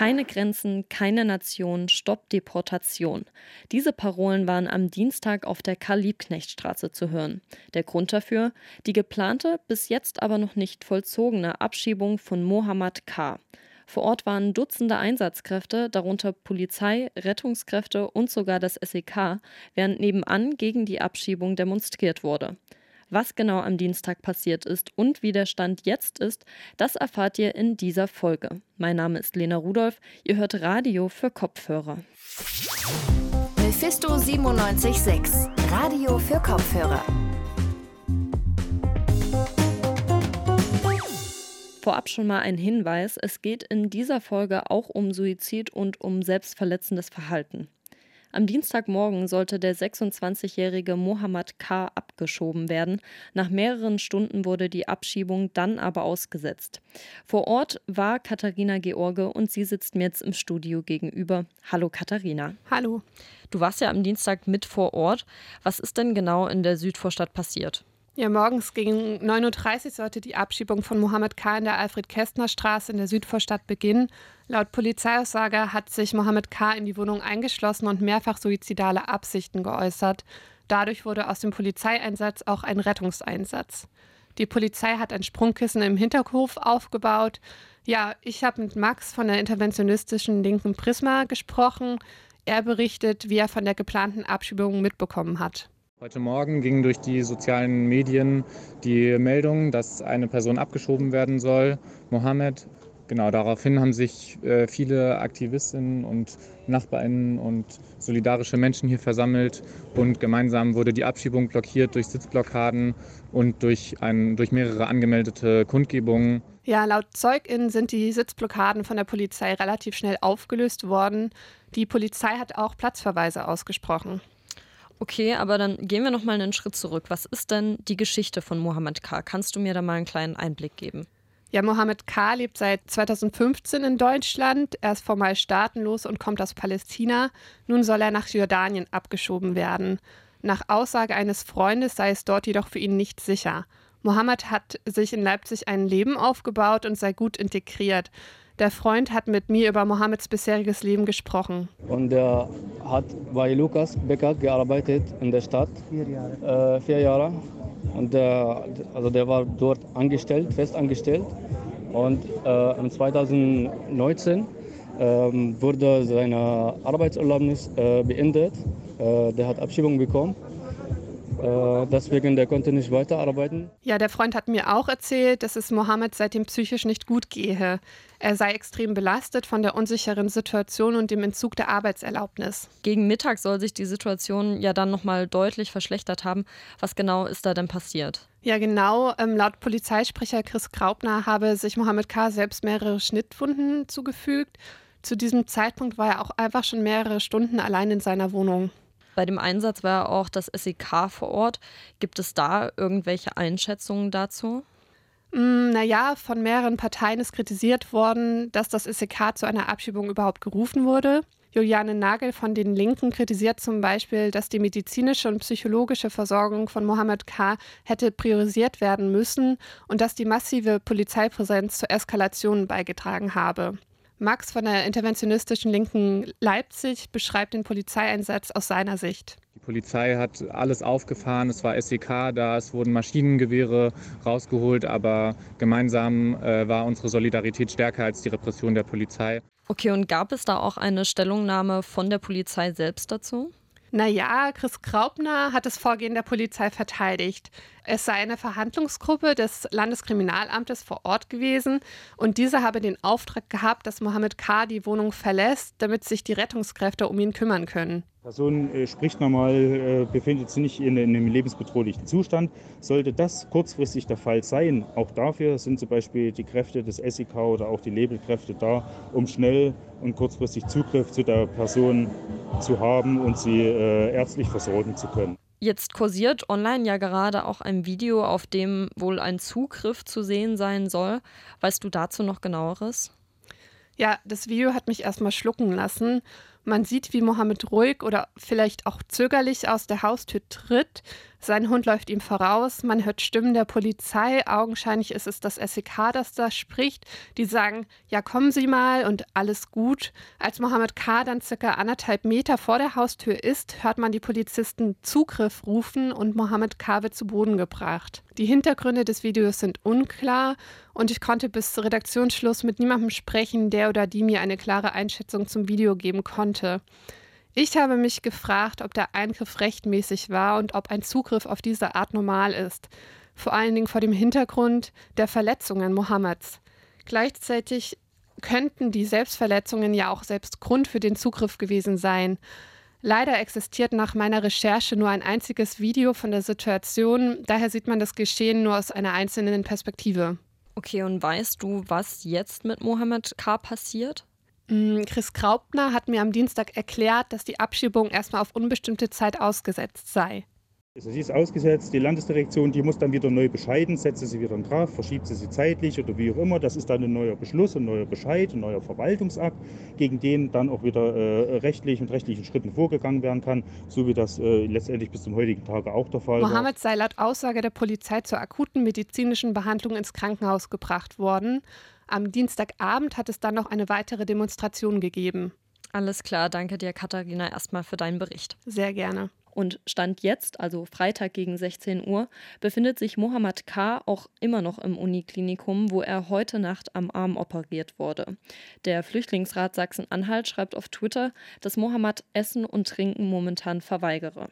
Keine Grenzen, keine Nation, Stopp Deportation. Diese Parolen waren am Dienstag auf der Karl-Liebknecht-Straße zu hören. Der Grund dafür? Die geplante, bis jetzt aber noch nicht vollzogene Abschiebung von Mohammed K. Vor Ort waren Dutzende Einsatzkräfte, darunter Polizei, Rettungskräfte und sogar das SEK, während nebenan gegen die Abschiebung demonstriert wurde. Was genau am Dienstag passiert ist und wie der Stand jetzt ist, das erfahrt ihr in dieser Folge. Mein Name ist Lena Rudolph, ihr hört Radio für Kopfhörer. Mephisto 976, Radio für Kopfhörer. Vorab schon mal ein Hinweis, es geht in dieser Folge auch um Suizid und um selbstverletzendes Verhalten. Am Dienstagmorgen sollte der 26-jährige Mohammed K. abgeschoben werden. Nach mehreren Stunden wurde die Abschiebung dann aber ausgesetzt. Vor Ort war Katharina George und sie sitzt mir jetzt im Studio gegenüber. Hallo Katharina. Hallo. Du warst ja am Dienstag mit vor Ort. Was ist denn genau in der Südvorstadt passiert? Ja, morgens gegen 9.30 Uhr sollte die Abschiebung von Mohammed K. in der Alfred-Kästner-Straße in der Südvorstadt beginnen. Laut Polizeiaussage hat sich Mohammed K. in die Wohnung eingeschlossen und mehrfach suizidale Absichten geäußert. Dadurch wurde aus dem Polizeieinsatz auch ein Rettungseinsatz. Die Polizei hat ein Sprungkissen im Hinterhof aufgebaut. Ja, ich habe mit Max von der interventionistischen linken Prisma gesprochen. Er berichtet, wie er von der geplanten Abschiebung mitbekommen hat. Heute Morgen ging durch die sozialen Medien die Meldung, dass eine Person abgeschoben werden soll, Mohammed. Genau, daraufhin haben sich äh, viele Aktivistinnen und Nachbarinnen und solidarische Menschen hier versammelt und gemeinsam wurde die Abschiebung blockiert durch Sitzblockaden und durch, ein, durch mehrere angemeldete Kundgebungen. Ja, laut ZeugInnen sind die Sitzblockaden von der Polizei relativ schnell aufgelöst worden. Die Polizei hat auch Platzverweise ausgesprochen. Okay, aber dann gehen wir noch mal einen Schritt zurück. Was ist denn die Geschichte von Mohammed K? Kannst du mir da mal einen kleinen Einblick geben? Ja, Mohammed K. lebt seit 2015 in Deutschland. Er ist formal staatenlos und kommt aus Palästina. Nun soll er nach Jordanien abgeschoben werden. Nach Aussage eines Freundes sei es dort jedoch für ihn nicht sicher. Mohammed hat sich in Leipzig ein Leben aufgebaut und sei gut integriert. Der Freund hat mit mir über Mohammeds bisheriges Leben gesprochen. Und er hat bei Lukas Becker gearbeitet in der Stadt. Vier Jahre. Äh, vier Jahre. Und der, also der war dort angestellt, fest angestellt. Und äh, 2019 äh, wurde seine Arbeitserlaubnis äh, beendet. Äh, der hat Abschiebung bekommen. Äh, deswegen, der konnte nicht weiterarbeiten. Ja, der Freund hat mir auch erzählt, dass es Mohammed seitdem psychisch nicht gut gehe. Er sei extrem belastet von der unsicheren Situation und dem Entzug der Arbeitserlaubnis. Gegen Mittag soll sich die Situation ja dann nochmal deutlich verschlechtert haben. Was genau ist da denn passiert? Ja, genau. Ähm, laut Polizeisprecher Chris Graupner habe sich Mohammed K. selbst mehrere Schnittwunden zugefügt. Zu diesem Zeitpunkt war er auch einfach schon mehrere Stunden allein in seiner Wohnung. Bei dem Einsatz war auch das SEK vor Ort. Gibt es da irgendwelche Einschätzungen dazu? Mm, naja, von mehreren Parteien ist kritisiert worden, dass das SEK zu einer Abschiebung überhaupt gerufen wurde. Juliane Nagel von den Linken kritisiert zum Beispiel, dass die medizinische und psychologische Versorgung von Mohammed K. hätte priorisiert werden müssen und dass die massive Polizeipräsenz zur Eskalation beigetragen habe. Max von der interventionistischen Linken Leipzig beschreibt den Polizeieinsatz aus seiner Sicht. Die Polizei hat alles aufgefahren, es war SEK da, es wurden Maschinengewehre rausgeholt, aber gemeinsam äh, war unsere Solidarität stärker als die Repression der Polizei. Okay, und gab es da auch eine Stellungnahme von der Polizei selbst dazu? Naja, Chris Graupner hat das Vorgehen der Polizei verteidigt. Es sei eine Verhandlungsgruppe des Landeskriminalamtes vor Ort gewesen und diese habe den Auftrag gehabt, dass Mohammed K. die Wohnung verlässt, damit sich die Rettungskräfte um ihn kümmern können. Die Person äh, spricht normal, äh, befindet sich nicht in, in, einem lebensbedrohlichen Zustand. Sollte das kurzfristig der Fall sein, auch dafür sind zum Beispiel die Kräfte des SEK oder auch die Labelkräfte da, um schnell und kurzfristig Zugriff zu der Person zu haben und sie äh, ärztlich versorgen zu können. Jetzt kursiert online ja gerade auch ein Video, auf dem wohl ein Zugriff zu sehen sein soll. Weißt du dazu noch genaueres? Ja, das Video hat mich erstmal schlucken lassen. Man sieht, wie Mohammed ruhig oder vielleicht auch zögerlich aus der Haustür tritt. Sein Hund läuft ihm voraus, man hört Stimmen der Polizei, augenscheinlich ist es das SEK, das da spricht. Die sagen, ja kommen Sie mal und alles gut. Als Mohammed K. dann circa anderthalb Meter vor der Haustür ist, hört man die Polizisten Zugriff rufen und Mohammed K. wird zu Boden gebracht. Die Hintergründe des Videos sind unklar und ich konnte bis Redaktionsschluss mit niemandem sprechen, der oder die mir eine klare Einschätzung zum Video geben konnte. Ich habe mich gefragt, ob der Eingriff rechtmäßig war und ob ein Zugriff auf diese Art normal ist. Vor allen Dingen vor dem Hintergrund der Verletzungen Mohammeds. Gleichzeitig könnten die Selbstverletzungen ja auch selbst Grund für den Zugriff gewesen sein. Leider existiert nach meiner Recherche nur ein einziges Video von der Situation, daher sieht man das Geschehen nur aus einer einzelnen Perspektive. Okay, und weißt du, was jetzt mit Mohammed K. passiert? Mm, Chris Graupner hat mir am Dienstag erklärt, dass die Abschiebung erstmal auf unbestimmte Zeit ausgesetzt sei. Also sie ist ausgesetzt, die Landesdirektion, die muss dann wieder neu bescheiden, setzt sie wieder drauf, verschiebt sie sie zeitlich oder wie auch immer. Das ist dann ein neuer Beschluss, ein neuer Bescheid, ein neuer Verwaltungsakt, gegen den dann auch wieder äh, rechtlich mit rechtlichen Schritten vorgegangen werden kann, so wie das äh, letztendlich bis zum heutigen Tage auch der Fall Mohammed war. Mohammed sei laut Aussage der Polizei zur akuten medizinischen Behandlung ins Krankenhaus gebracht worden. Am Dienstagabend hat es dann noch eine weitere Demonstration gegeben. Alles klar, danke dir, Katharina, erstmal für deinen Bericht. Sehr gerne. Und Stand jetzt, also Freitag gegen 16 Uhr, befindet sich Mohammed K. auch immer noch im Uniklinikum, wo er heute Nacht am Arm operiert wurde. Der Flüchtlingsrat Sachsen-Anhalt schreibt auf Twitter, dass Mohammed Essen und Trinken momentan verweigere.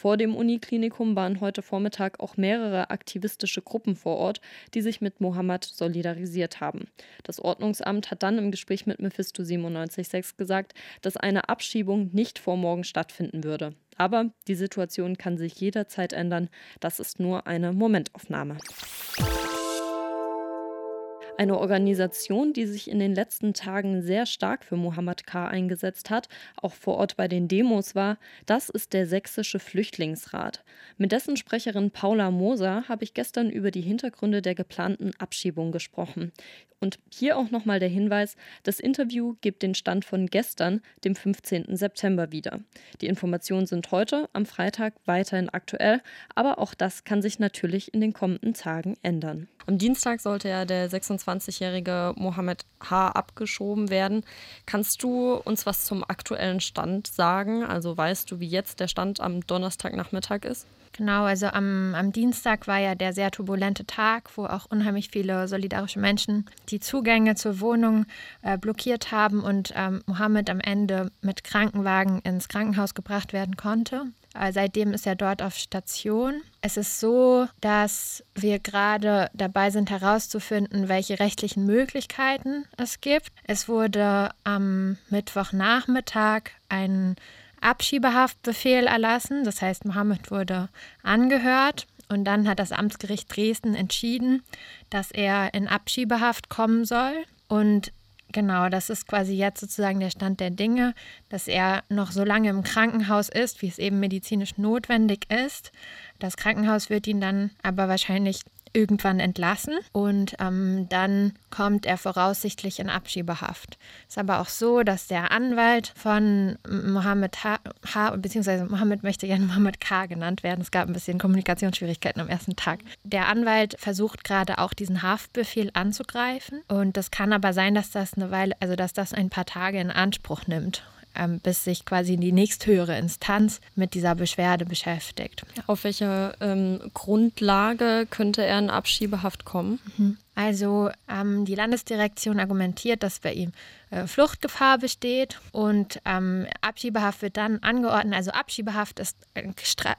Vor dem Uniklinikum waren heute Vormittag auch mehrere aktivistische Gruppen vor Ort, die sich mit Mohammed solidarisiert haben. Das Ordnungsamt hat dann im Gespräch mit Mephisto 976 gesagt, dass eine Abschiebung nicht vor morgen stattfinden würde. Aber die Situation kann sich jederzeit ändern. Das ist nur eine Momentaufnahme. Eine Organisation, die sich in den letzten Tagen sehr stark für Mohammed K. eingesetzt hat, auch vor Ort bei den Demos war, das ist der Sächsische Flüchtlingsrat. Mit dessen Sprecherin Paula Moser habe ich gestern über die Hintergründe der geplanten Abschiebung gesprochen. Und hier auch nochmal der Hinweis, das Interview gibt den Stand von gestern, dem 15. September wieder. Die Informationen sind heute, am Freitag, weiterhin aktuell, aber auch das kann sich natürlich in den kommenden Tagen ändern. Am Dienstag sollte ja der 26-jährige Mohammed H. abgeschoben werden. Kannst du uns was zum aktuellen Stand sagen? Also weißt du, wie jetzt der Stand am Donnerstagnachmittag ist? Genau, also am, am Dienstag war ja der sehr turbulente Tag, wo auch unheimlich viele solidarische Menschen die Zugänge zur Wohnung äh, blockiert haben und ähm, Mohammed am Ende mit Krankenwagen ins Krankenhaus gebracht werden konnte. Äh, seitdem ist er dort auf Station. Es ist so, dass wir gerade dabei sind herauszufinden, welche rechtlichen Möglichkeiten es gibt. Es wurde am Mittwochnachmittag ein Abschiebehaftbefehl erlassen. Das heißt, Mohammed wurde angehört und dann hat das Amtsgericht Dresden entschieden, dass er in Abschiebehaft kommen soll. Und genau, das ist quasi jetzt sozusagen der Stand der Dinge, dass er noch so lange im Krankenhaus ist, wie es eben medizinisch notwendig ist. Das Krankenhaus wird ihn dann aber wahrscheinlich irgendwann entlassen und ähm, dann kommt er voraussichtlich in Abschiebehaft. Es Ist aber auch so, dass der Anwalt von Mohammed H, H beziehungsweise Mohammed möchte gerne Mohammed K genannt werden. Es gab ein bisschen Kommunikationsschwierigkeiten am ersten Tag. Der Anwalt versucht gerade auch diesen Haftbefehl anzugreifen und das kann aber sein, dass das eine Weile, also dass das ein paar Tage in Anspruch nimmt ähm, bis sich quasi die nächsthöhere Instanz mit dieser Beschwerde beschäftigt. Auf welche ähm, Grundlage könnte er in Abschiebehaft kommen? Mhm. Also ähm, die Landesdirektion argumentiert, dass bei ihm äh, Fluchtgefahr besteht und ähm, Abschiebehaft wird dann angeordnet. Also Abschiebehaft ist äh,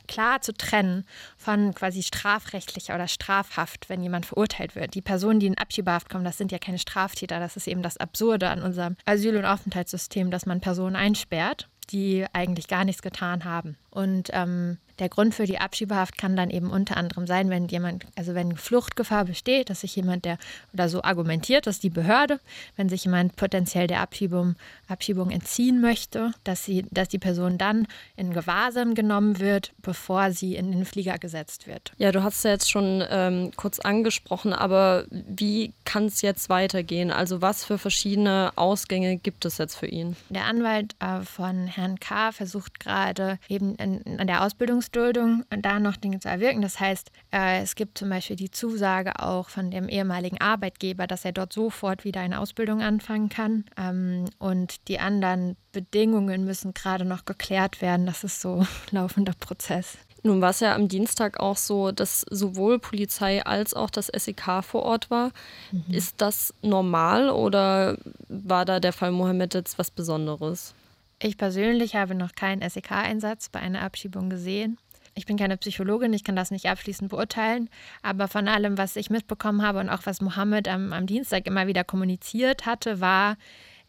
klar zu trennen von quasi strafrechtlicher oder Strafhaft, wenn jemand verurteilt wird. Die Personen, die in Abschiebehaft kommen, das sind ja keine Straftäter. Das ist eben das Absurde an unserem Asyl- und Aufenthaltssystem, dass man Personen einsperrt, die eigentlich gar nichts getan haben. Und ähm, der Grund für die Abschiebehaft kann dann eben unter anderem sein, wenn jemand, also wenn Fluchtgefahr besteht, dass sich jemand, der oder so argumentiert, dass die Behörde, wenn sich jemand potenziell der Abschiebung, Abschiebung entziehen möchte, dass sie, dass die Person dann in Gewahrsam genommen wird, bevor sie in den Flieger gesetzt wird. Ja, du hast es ja jetzt schon ähm, kurz angesprochen, aber wie kann es jetzt weitergehen? Also was für verschiedene Ausgänge gibt es jetzt für ihn? Der Anwalt äh, von Herrn K. versucht gerade eben in der Ausbildungs Ausduldung da noch Dinge zu erwirken. Das heißt, äh, es gibt zum Beispiel die Zusage auch von dem ehemaligen Arbeitgeber, dass er dort sofort wieder eine Ausbildung anfangen kann. Ähm, und die anderen Bedingungen müssen gerade noch geklärt werden. Das ist so ein laufender Prozess. Nun war es ja am Dienstag auch so, dass sowohl Polizei als auch das SEK vor Ort war. Mhm. Ist das normal oder war da der Fall Mohammed jetzt was Besonderes? Ich persönlich habe noch keinen SEK-Einsatz bei einer Abschiebung gesehen. Ich bin keine Psychologin, ich kann das nicht abschließend beurteilen, aber von allem, was ich mitbekommen habe und auch was Mohammed am, am Dienstag immer wieder kommuniziert hatte, war,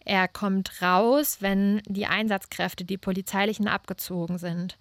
er kommt raus, wenn die Einsatzkräfte, die polizeilichen, abgezogen sind.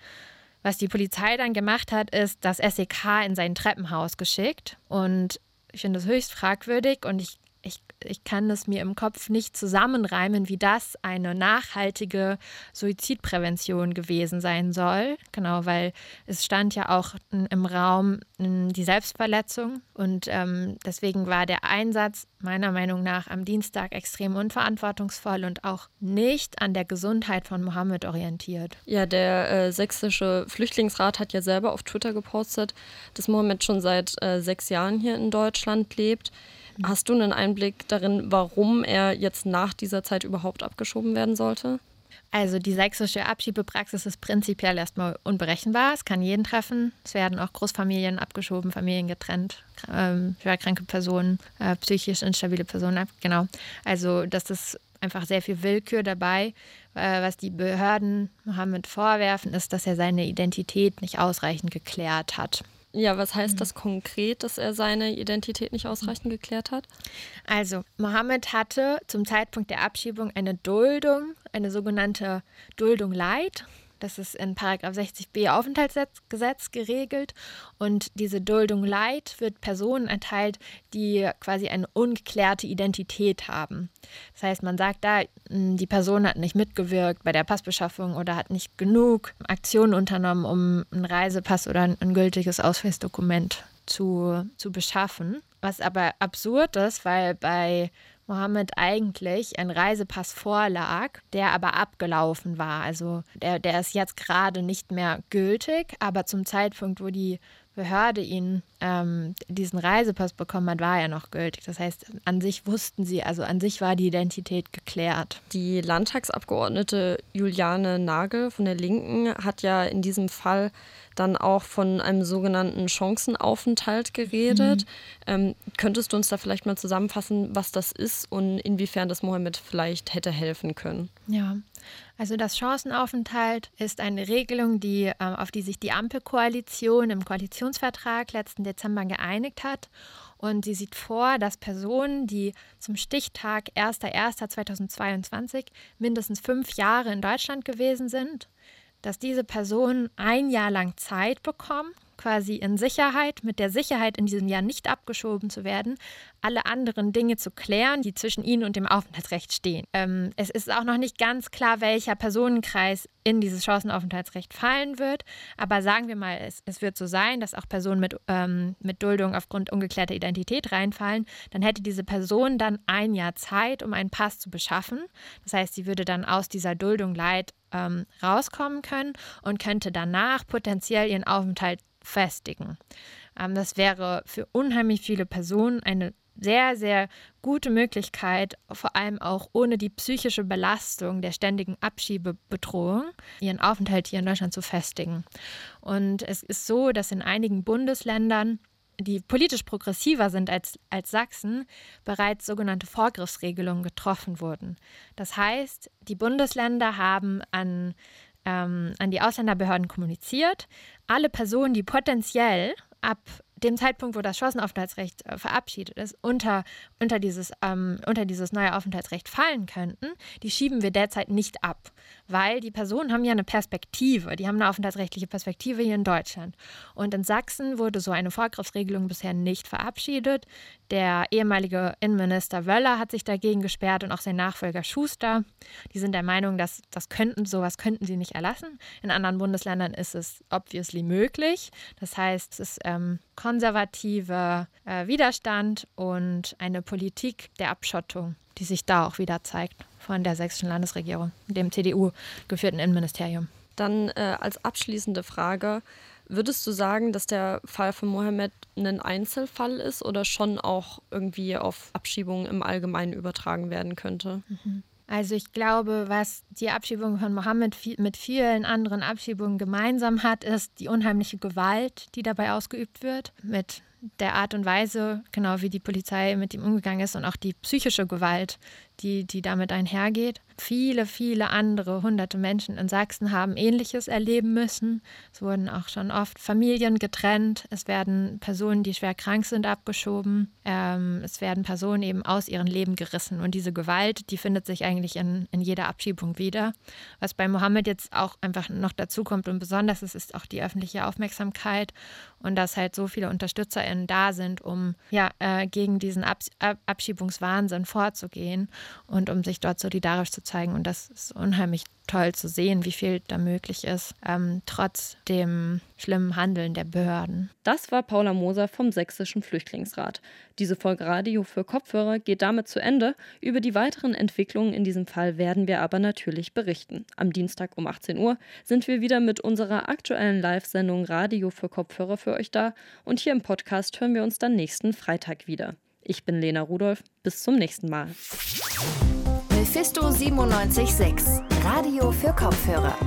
Was die Polizei dann gemacht hat, ist das SEK in sein Treppenhaus geschickt. Und ich finde das höchst fragwürdig und ich ich, ich kann es mir im Kopf nicht zusammenreimen, wie das eine nachhaltige Suizidprävention gewesen sein soll. Genau, weil es stand ja auch im Raum die Selbstverletzung und ähm, deswegen war der Einsatz meiner Meinung nach am Dienstag extrem unverantwortungsvoll und auch nicht an der Gesundheit von Mohammed orientiert. Ja, der äh, sächsische Flüchtlingsrat hat ja selber auf Twitter gepostet, dass Mohammed schon seit äh, sechs Jahren hier in Deutschland lebt. Hast du einen Einblick darin, warum er jetzt nach dieser Zeit überhaupt abgeschoben werden sollte? Also die sächsische Abschiebepraxis ist prinzipiell erstmal unberechenbar. Es kann jeden treffen. Es werden auch Großfamilien abgeschoben, Familien getrennt, ähm, schwerkranke Personen, äh, psychisch instabile Personen. Genau. Also das ist einfach sehr viel Willkür dabei. Äh, was die Behörden Mohammed vorwerfen, ist, dass er seine Identität nicht ausreichend geklärt hat. Ja, was heißt mhm. das konkret, dass er seine Identität nicht ausreichend geklärt hat? Also, Mohammed hatte zum Zeitpunkt der Abschiebung eine Duldung, eine sogenannte Duldung Light. Das ist in Paragraph 60b Aufenthaltsgesetz geregelt. Und diese Duldung Light wird Personen erteilt, die quasi eine ungeklärte Identität haben. Das heißt, man sagt da, hm, die Person hat nicht mitgewirkt bei der Passbeschaffung oder hat nicht genug Aktionen unternommen, um einen Reisepass oder ein gültiges Ausweisdokument zu, zu beschaffen. Was aber absurd ist, weil bei Mohammed eigentlich ein Reisepass vorlag, der aber abgelaufen war. Also der, der ist jetzt gerade nicht mehr gültig, aber zum Zeitpunkt, wo die Behörde ihn ähm, diesen Reisepass bekommen hat, war er noch gültig. Das heißt, an sich wussten sie, also an sich war die Identität geklärt. Die Landtagsabgeordnete Juliane Nagel von der Linken hat ja in diesem Fall dann auch von einem sogenannten Chancenaufenthalt geredet. Mhm. Ähm, könntest du uns da vielleicht mal zusammenfassen, was das ist und inwiefern das Mohammed vielleicht hätte helfen können? Ja, also das Chancenaufenthalt ist eine Regelung, die, äh, auf die sich die Ampelkoalition im Koalitionsvertrag letzten Dezember geeinigt hat. Und sie sieht vor, dass Personen, die zum Stichtag 1.1.2022 mindestens fünf Jahre in Deutschland gewesen sind, dass diese Personen ein Jahr lang Zeit bekommen, quasi in Sicherheit, mit der Sicherheit in diesem Jahr nicht abgeschoben zu werden, alle anderen Dinge zu klären, die zwischen ihnen und dem Aufenthaltsrecht stehen. Ähm, es ist auch noch nicht ganz klar, welcher Personenkreis in dieses Chancenaufenthaltsrecht fallen wird, aber sagen wir mal, es, es wird so sein, dass auch Personen mit, ähm, mit Duldung aufgrund ungeklärter Identität reinfallen, dann hätte diese Person dann ein Jahr Zeit, um einen Pass zu beschaffen. Das heißt, sie würde dann aus dieser Duldung Leid ähm, rauskommen können und könnte danach potenziell ihren Aufenthalt festigen. Ähm, das wäre für unheimlich viele Personen eine sehr, sehr gute Möglichkeit, vor allem auch ohne die psychische Belastung der ständigen Abschiebebedrohung, ihren Aufenthalt hier in Deutschland zu festigen. Und es ist so, dass in einigen Bundesländern die politisch progressiver sind als, als Sachsen, bereits sogenannte Vorgriffsregelungen getroffen wurden. Das heißt, die Bundesländer haben an, ähm, an die Ausländerbehörden kommuniziert, alle Personen, die potenziell ab dem Zeitpunkt, wo das Chancenaufenthaltsrecht äh, verabschiedet ist, unter, unter, dieses, ähm, unter dieses neue Aufenthaltsrecht fallen könnten, die schieben wir derzeit nicht ab, weil die Personen haben ja eine Perspektive, die haben eine aufenthaltsrechtliche Perspektive hier in Deutschland. Und in Sachsen wurde so eine Vorgriffsregelung bisher nicht verabschiedet. Der ehemalige Innenminister Wöller hat sich dagegen gesperrt und auch sein Nachfolger Schuster. Die sind der Meinung, dass das könnten, sowas könnten sie nicht erlassen. In anderen Bundesländern ist es obviously möglich. Das heißt, es ist ähm, konservativer äh, Widerstand und eine Politik der Abschottung, die sich da auch wieder zeigt von der sächsischen Landesregierung, dem CDU geführten Innenministerium. Dann äh, als abschließende Frage, würdest du sagen, dass der Fall von Mohammed ein Einzelfall ist oder schon auch irgendwie auf Abschiebungen im Allgemeinen übertragen werden könnte? Mhm. Also ich glaube, was die Abschiebung von Mohammed mit vielen anderen Abschiebungen gemeinsam hat, ist die unheimliche Gewalt, die dabei ausgeübt wird, mit der Art und Weise, genau wie die Polizei mit ihm umgegangen ist und auch die psychische Gewalt, die, die damit einhergeht. Viele, viele andere hunderte Menschen in Sachsen haben Ähnliches erleben müssen. Es wurden auch schon oft Familien getrennt. Es werden Personen, die schwer krank sind, abgeschoben. Ähm, es werden Personen eben aus ihrem Leben gerissen. Und diese Gewalt, die findet sich eigentlich in, in jeder Abschiebung wieder. Was bei Mohammed jetzt auch einfach noch dazu kommt und besonders ist, ist auch die öffentliche Aufmerksamkeit und dass halt so viele UnterstützerInnen da sind, um ja, äh, gegen diesen Abs Abschiebungswahnsinn vorzugehen und um sich dort solidarisch zu zeigen. Und das ist unheimlich toll zu sehen, wie viel da möglich ist, ähm, trotz dem schlimmen Handeln der Behörden. Das war Paula Moser vom Sächsischen Flüchtlingsrat. Diese Folge Radio für Kopfhörer geht damit zu Ende. Über die weiteren Entwicklungen in diesem Fall werden wir aber natürlich berichten. Am Dienstag um 18 Uhr sind wir wieder mit unserer aktuellen Live-Sendung Radio für Kopfhörer für euch da und hier im Podcast hören wir uns dann nächsten Freitag wieder. Ich bin Lena Rudolph. Bis zum nächsten Mal. Mephisto 976, Radio für Kopfhörer.